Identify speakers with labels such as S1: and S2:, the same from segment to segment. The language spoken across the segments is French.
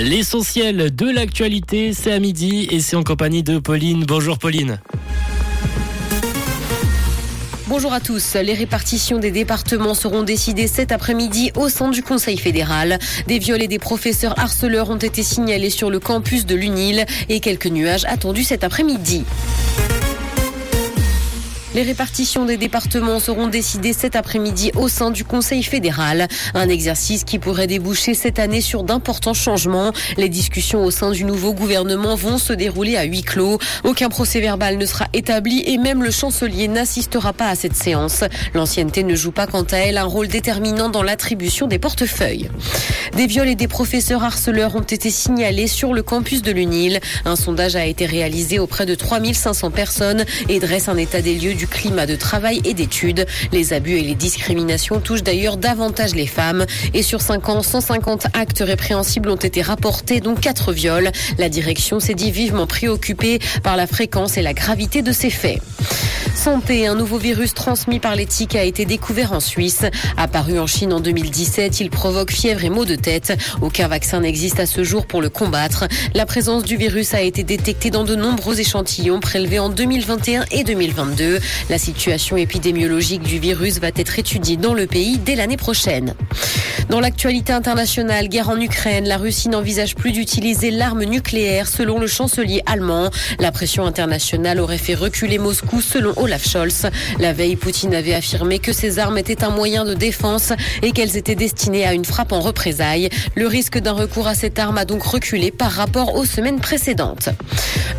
S1: L'essentiel de l'actualité, c'est à midi et c'est en compagnie de Pauline. Bonjour Pauline.
S2: Bonjour à tous. Les répartitions des départements seront décidées cet après-midi au sein du Conseil fédéral. Des viols et des professeurs harceleurs ont été signalés sur le campus de l'UNIL et quelques nuages attendus cet après-midi. Les répartitions des départements seront décidées cet après-midi au sein du Conseil fédéral. Un exercice qui pourrait déboucher cette année sur d'importants changements. Les discussions au sein du nouveau gouvernement vont se dérouler à huis clos. Aucun procès verbal ne sera établi et même le chancelier n'assistera pas à cette séance. L'ancienneté ne joue pas quant à elle un rôle déterminant dans l'attribution des portefeuilles. Des viols et des professeurs harceleurs ont été signalés sur le campus de l'UNIL. Un sondage a été réalisé auprès de 3500 personnes et dresse un état des lieux du climat de travail et d'études. Les abus et les discriminations touchent d'ailleurs davantage les femmes. Et sur 5 ans, 150 actes répréhensibles ont été rapportés, dont 4 viols. La direction s'est dit vivement préoccupée par la fréquence et la gravité de ces faits. Santé, un nouveau virus transmis par les tiques a été découvert en Suisse. Apparu en Chine en 2017, il provoque fièvre et maux de tête. Aucun vaccin n'existe à ce jour pour le combattre. La présence du virus a été détectée dans de nombreux échantillons prélevés en 2021 et 2022. La situation épidémiologique du virus va être étudiée dans le pays dès l'année prochaine. Dans l'actualité internationale, guerre en Ukraine, la Russie n'envisage plus d'utiliser l'arme nucléaire selon le chancelier allemand. La pression internationale aurait fait reculer Moscou selon Olaf Scholz. La veille, Poutine avait affirmé que ces armes étaient un moyen de défense et qu'elles étaient destinées à une frappe en représailles. Le risque d'un recours à cette arme a donc reculé par rapport aux semaines précédentes.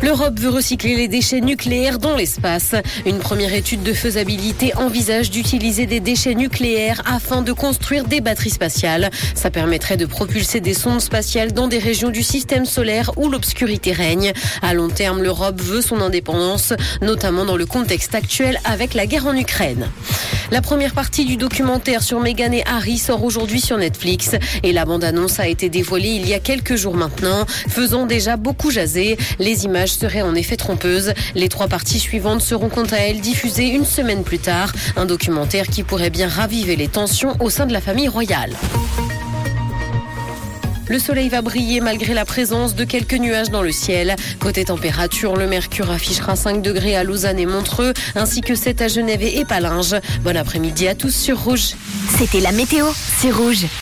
S2: L'Europe veut recycler les déchets nucléaires dans l'espace. Une première étude de faisabilité envisage d'utiliser des déchets nucléaires afin de construire des batteries spatiales. Ça permettrait de propulser des sondes spatiales dans des régions du système solaire où l'obscurité règne. À long terme, l'Europe veut son indépendance, notamment dans le contexte actuel avec la guerre en Ukraine. La première partie du documentaire sur Meghan et Harry sort aujourd'hui sur Netflix et la bande-annonce a été dévoilée il y a quelques jours maintenant, faisant déjà beaucoup jaser. Les images seraient en effet trompeuses. Les trois parties suivantes seront quant à elles diffusées une semaine plus tard. Un documentaire qui pourrait bien raviver les tensions au sein de la famille royale. Le soleil va briller malgré la présence de quelques nuages dans le ciel. Côté température, le mercure affichera 5 degrés à Lausanne et Montreux, ainsi que 7 à Genève et Palinges. Bon après-midi à tous sur Rouge.
S3: C'était la météo, c'est Rouge.